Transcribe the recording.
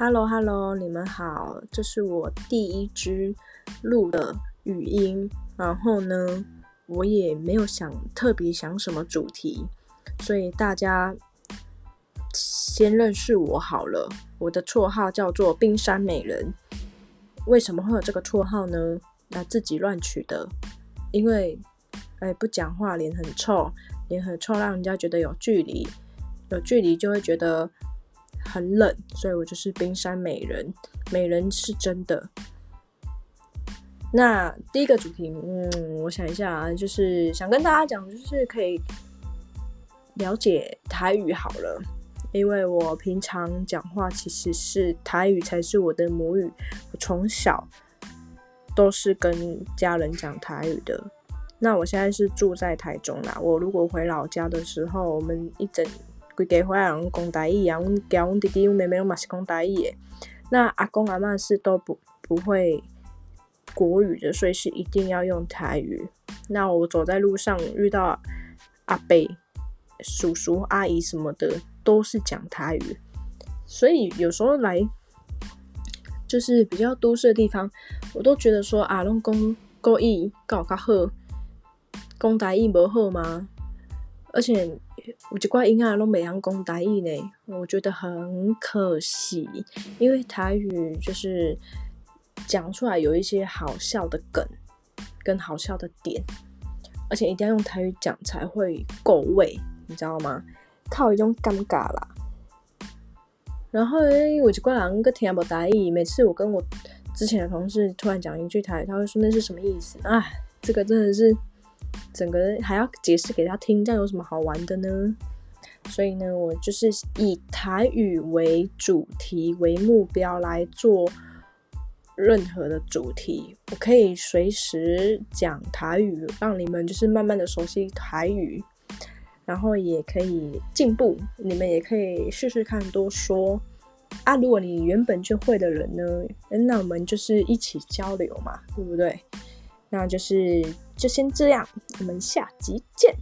Hello Hello，你们好，这是我第一支录的语音。然后呢，我也没有想特别想什么主题，所以大家先认识我好了。我的绰号叫做冰山美人。为什么会有这个绰号呢？那自己乱取的。因为哎，不讲话脸很臭，脸很臭让人家觉得有距离，有距离就会觉得。很冷，所以我就是冰山美人。美人是真的。那第一个主题，嗯，我想一下啊，就是想跟大家讲，就是可以了解台语好了，因为我平常讲话其实是台语才是我的母语，我从小都是跟家人讲台语的。那我现在是住在台中啦，我如果回老家的时候，我们一整。规家伙人讲台语啊，阮交阮弟弟、阮妹妹拢嘛是讲台语的。那阿公阿妈是都不不会国语的，所以是一定要用台语。那我走在路上遇到阿伯、叔叔、阿姨什么的，都是讲台语。所以有时候来就是比较都市的地方，我都觉得说啊，拢讲国语搞较好，讲台语无好吗？而且。有一挂音啊，拢袂晓讲台语呢，我觉得很可惜。因为台语就是讲出来有一些好笑的梗跟好笑的点，而且一定要用台语讲才会够味，你知道吗？靠一种尴尬啦。然后诶，我一挂人个听不台语，每次我跟我之前的同事突然讲一句台语，他会说那是什么意思？啊，这个真的是。整个还要解释给他听，这样有什么好玩的呢？所以呢，我就是以台语为主题为目标来做任何的主题。我可以随时讲台语，让你们就是慢慢的熟悉台语，然后也可以进步。你们也可以试试看多说啊。如果你原本就会的人呢，那我们就是一起交流嘛，对不对？那就是就先这样，我们下集见。